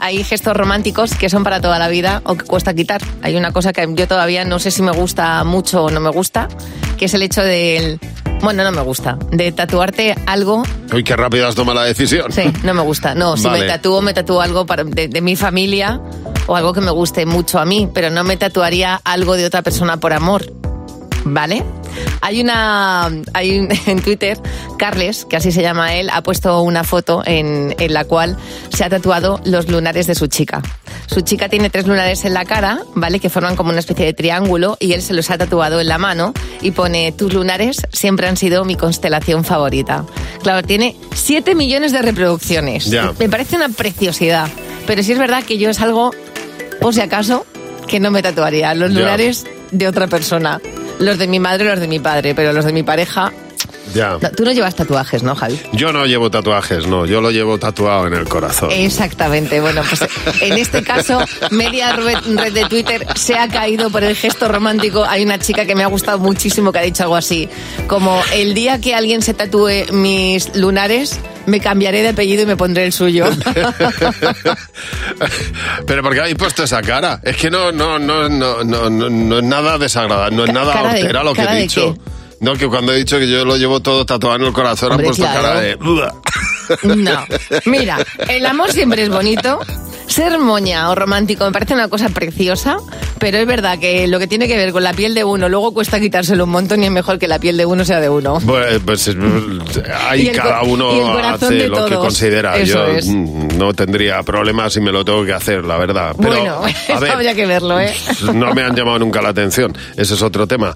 hay gestos románticos que son para toda la vida o que cuesta quitar. Hay una cosa que yo todavía no sé si me gusta mucho o no me gusta, que es el hecho del... Bueno, no me gusta. De tatuarte algo Uy, qué rápido has tomado la decisión. Sí, no me gusta. No, si Vale. me tatúo, me tatúo algo para- de, de mi familia o algo que me guste mucho a mí, pero no me tatuaría algo de otra persona por amor. ¿Vale? Hay una. Hay un- en Twitter, Carles, que así se llama él, ha puesto una foto en, en la cual se ha tatuado los lunares de su chica. Su chica tiene tres lunares en la cara, ¿vale? Que forman como una especie de triángulo y él se los ha tatuado en la mano y pone: Tus lunares siempre han sido mi constelación favorita. Claro, tiene 7 millones de reproducciones. Ya. Me parece una preciosidad. Pero sí es verdad que yo es algo, por si acaso, que no me tatuaría. Los Ya. lunares de otra persona. Los de mi madre, los de mi padre, pero los de mi pareja. Ya. Tú no llevas tatuajes, ¿no, Javi? Yo no llevo tatuajes, no. Yo lo llevo tatuado en el corazón. Exactamente. Bueno, pues en este caso, media red, de Twitter se ha caído por el gesto romántico. Hay una chica que me ha gustado muchísimo que ha dicho algo así, como el día que alguien se tatúe mis lunares, me cambiaré de apellido y me pondré el suyo. Pero ¿por qué habéis puesto esa cara? Es que no, no, no, no, no, no, no es nada desagradable, no es nada de- hortera lo que he dicho. qué? No, que cuando he dicho que yo lo llevo todo tatuado en el corazón, Hombre, han puesto claro. cara de... No. Mira, el amor siempre es bonito. Ser moña o romántico me parece una cosa preciosa, pero es verdad que lo que tiene que ver con la piel de uno luego cuesta quitárselo un montón y es mejor que la piel de uno sea de uno. Pues, pues, eh, ahí el cada uno hace lo que considera. Eso Yo es. mm, no tendría problemas si me lo tengo que hacer, la verdad. Pero, bueno, a ver, habría que verlo, ¿eh? no me han llamado nunca la atención. Ese es otro tema.